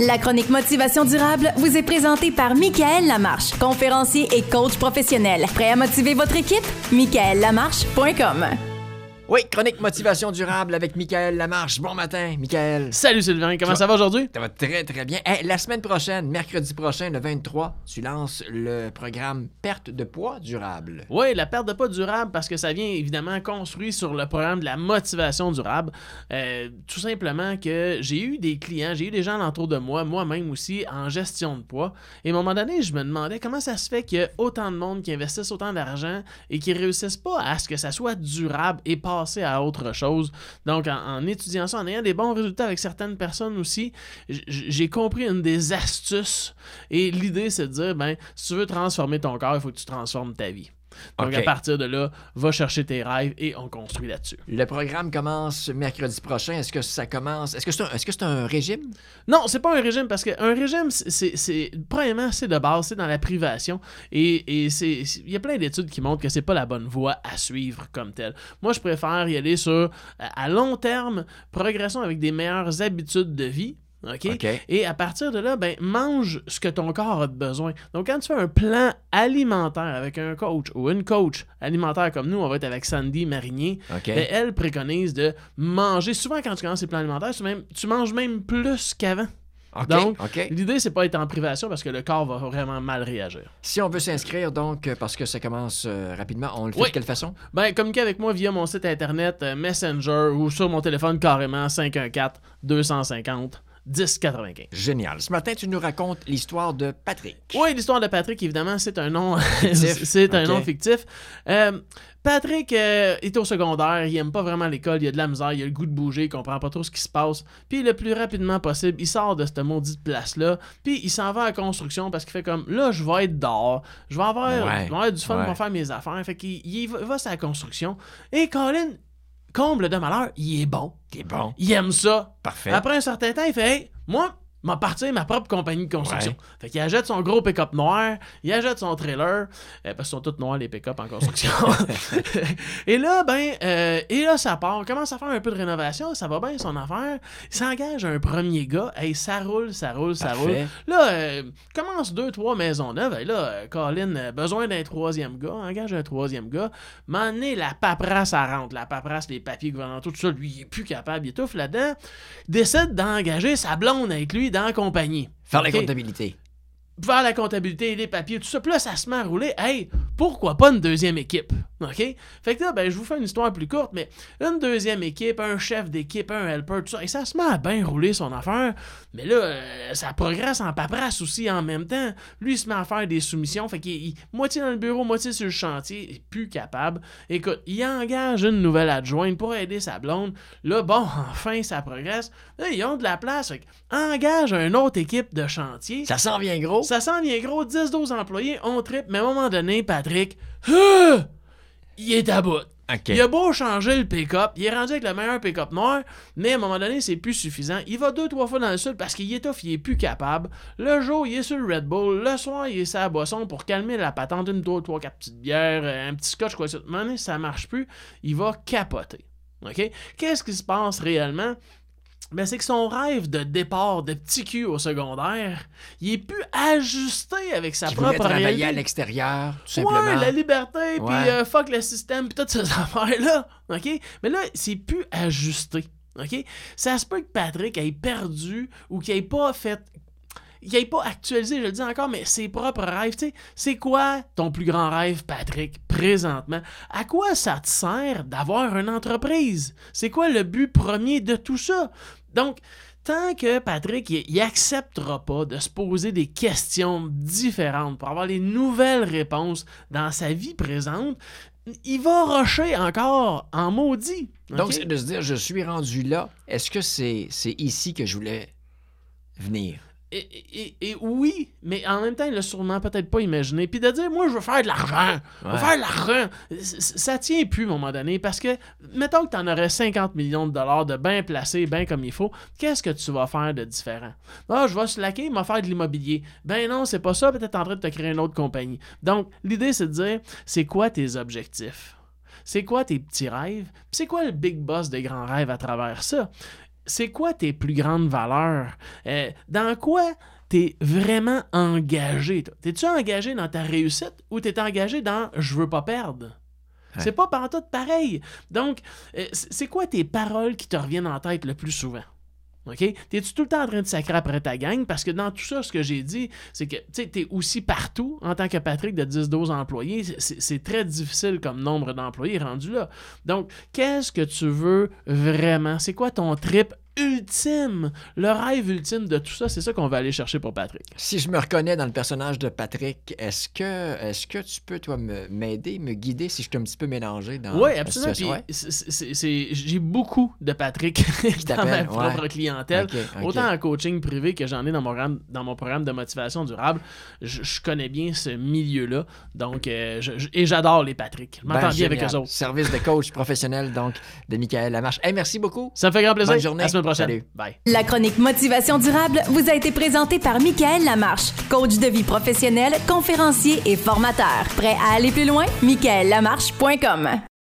La chronique Motivation durable vous est présentée par Michael Lamarche, conférencier et coach professionnel. Prêt à motiver votre équipe? michaellamarche.com Oui, chronique motivation durable avec Michael Lamarche. Bon matin, Michael. Salut Sylvain, comment Ça va aujourd'hui? Ça va très très bien. Hey, la semaine prochaine, mercredi prochain, le 23, tu lances le programme Perte de poids durable. Oui, la perte de poids durable, parce que ça vient évidemment construit sur le programme de la motivation durable. Euh, tout simplement que j'ai eu des clients, j'ai eu des gens alentour de moi, moi-même aussi, en gestion de poids. Et à un moment donné, je me demandais comment ça se fait qu'il y a autant de monde qui investissent autant d'argent et qui réussissent pas à ce que ça soit durable et à autre chose. Donc, en, étudiant ça, en ayant des bons résultats avec certaines personnes aussi, j'ai compris une des astuces. Et l'idée, c'est de dire, ben, si tu veux transformer ton corps, il faut que tu transformes ta vie. Donc, à partir de là, va chercher tes rêves et on construit là-dessus. Le programme commence mercredi prochain. Est-ce que ça commence? Est-ce que c'est un, est-ce que c'est un régime? Non, c'est pas un régime parce qu'un régime, c'est- c'est, c'est- premièrement, c'est de base, c'est dans la privation et, et c'est, c'est- il y a plein d'études qui montrent que c'est pas la bonne voie à suivre comme telle. Moi, je préfère y aller sur à à long terme, progression avec des meilleures habitudes de vie. OK? OK. Et à partir de là, ben, mange ce que ton corps a besoin. Donc, quand tu fais un plan alimentaire avec un coach ou une coach alimentaire comme nous, on va être avec Sandy Marinier, ben, elle préconise de manger. Souvent, quand tu commences les plans alimentaires, tu, même- tu manges même plus qu'avant. OK. donc, OK. L'idée, c'est pas être en privation parce que le corps va vraiment mal réagir. Si on veut s'inscrire, donc, euh, parce que ça commence euh, rapidement, on le fait Oui. de quelle façon? Ben, communiquez avec moi via mon site internet, euh, Messenger ou sur mon téléphone carrément 514-250-1095. Génial. Ce matin, tu nous racontes l'histoire de Patrick. Oui, l'histoire de Patrick, évidemment, c'est un nom Fictif. c'est un nom fictif. Euh, Patrick euh, est au secondaire, il aime pas vraiment l'école, il a de la misère, il a le goût de bouger, il comprend pas trop ce qui se passe. Puis le plus rapidement possible, il sort de cette maudite place-là, puis il s'en va à la construction parce qu'il fait comme là, je vais être dehors, je vais avoir, Ouais. je vais avoir du fun, Ouais. vais faire mes affaires. Fait qu'il il va, va sur la construction. Et Colin, comble de malheur, il est bon. T'es bon. Il aime ça. Parfait. Après un certain temps, il fait Hey, moi, m'a partir ma propre compagnie de construction. Fait qu'il achète son gros pick-up noir, il achète son trailer, euh, parce qu'ils sont tous noirs les pick-up en construction. et là, ben, euh, et là, ça part. On commence à faire un peu de rénovation, ça va bien son affaire. Il s'engage un premier gars, hey, ça roule, ça roule, ça roule. Là, euh, commence deux, trois maisons neuves. Et là, euh, Colin, besoin d'un troisième gars, engage un troisième gars. M'en la paperasse à rentre, la paperasse, les papiers gouvernementaux, tout ça, lui, il est plus capable, il étouffe là-dedans. Décide d'engager sa blonde avec lui dans la compagnie. Faire la Ok? comptabilité. Faire la comptabilité, les papiers, tout ça. Puis là, ça se met à rouler. Hey, pourquoi pas une deuxième équipe? OK? Fait que là, ben, je vous fais une histoire plus courte, mais une deuxième équipe, un chef d'équipe, un helper, tout ça. Et ça se met à bien rouler son affaire. Mais là, euh, ça progresse en paperasse aussi en même temps. Lui, il se met à faire des soumissions. Fait qu'il il- moitié dans le bureau, moitié sur le chantier. Il est plus capable. Écoute, il engage une nouvelle adjointe pour aider sa blonde. Là, bon, enfin, ça progresse. Là, ils ont de la place. Fait engage une autre équipe de chantier. Ça s'en vient gros. Ça s'en vient gros, 10-12 employés, on tripe, mais à un moment donné, Patrick, ah, il est à bout. Il a beau changer le pick-up, il est rendu avec le meilleur pick-up noir, mais à un moment donné, c'est plus suffisant. Il va deux, trois fois dans le sud parce qu'il étouffe, il est plus capable. Le jour, il est sur le Red Bull. Le soir, il est sur la boisson pour calmer la patente. Une, deux, trois, quatre petites bières, euh, un petit scotch, quoi. À un moment donné, ça marche plus. Il va capoter. OK? Qu'est-ce qui se passe réellement? Ben, c'est que son rêve de départ de petit cul au secondaire, il est plus ajusté avec sa propre travailler réalité. à l'extérieur, tout Ouais, simplement. la liberté, puis euh, fuck le système, puis toutes ces affaires-là. OK? Mais là, c'est plus ajusté. OK? Ça se peut que Patrick ait perdu ou qu'il ait pas fait. qu'il ait pas actualisé, je le dis encore, mais ses propres rêves. Tu sais, c'est quoi ton plus grand rêve, Patrick, À quoi ça te sert d'avoir une entreprise? C'est quoi le but premier de tout ça? Donc, tant que Patrick, il, il acceptera pas de se poser des questions différentes pour avoir les nouvelles réponses dans sa vie présente, il va rusher encore en maudit. Donc, c'est de se dire, je suis rendu là. Est-ce que c'est ici que je voulais venir? Et, et- et oui, mais en même temps, il l'a sûrement peut-être pas imaginé. Puis de dire, moi, je veux faire de l'argent. Je veux faire de l'argent. Ça tient plus à un moment donné. Parce que, mettons que tu en aurais 50 millions de dollars de bien placés, bien comme il faut, qu'est-ce que tu vas faire de différent? Ah, je vais slacker, va faire de l'immobilier. Ben non, c'est pas ça. Peut-être en train de te créer une autre compagnie. Donc, l'idée, c'est de dire, c'est quoi tes objectifs? C'est quoi tes petits rêves? C'est quoi le big boss des grands rêves à travers ça? C'est quoi tes plus grandes valeurs? Euh, dans quoi t'es vraiment engagé? T'es-tu engagé dans ta réussite ou t'es engagé dans je veux pas perdre? C'est pas pareil. Donc, euh, c'est quoi tes paroles qui te reviennent en tête le plus souvent? OK? T'es-tu tout le temps en train de sacrer après ta gang? Parce que dans tout ça, ce que j'ai dit, c'est que tu t'es aussi partout en tant que Patrick de 10-12 employés. C'est- C'est très difficile comme nombre d'employés rendu là. Donc, qu'est-ce que tu veux vraiment? C'est quoi ton trip ultime? Le rêve ultime de tout ça, c'est ça qu'on va aller chercher pour Patrick. Si je me reconnais dans le personnage de Patrick, est-ce que, est que tu peux, toi, m'aider, me guider si je suis un petit peu mélangé dans Oui, absolument. J'ai beaucoup de Patrick dans ma propre ouais. clientèle. Autant en coaching privé que j'en ai dans mon programme, dans mon programme de motivation durable. Je, je connais bien ce milieu-là. Donc, euh, je- je- et j'adore les Patrick. Je m'entends Ben, bien avec eux autres. Service de coach professionnel, donc, de Michael Lamarche. Hey, merci beaucoup. Ça me fait grand plaisir. Bonne journée. À semaine prochaine. Salut. Bye. La chronique Motivation durable vous a été présentée par Michael Lamarche, coach de vie professionnel, conférencier et formateur. Prêt à aller plus loin? michaellamarche.com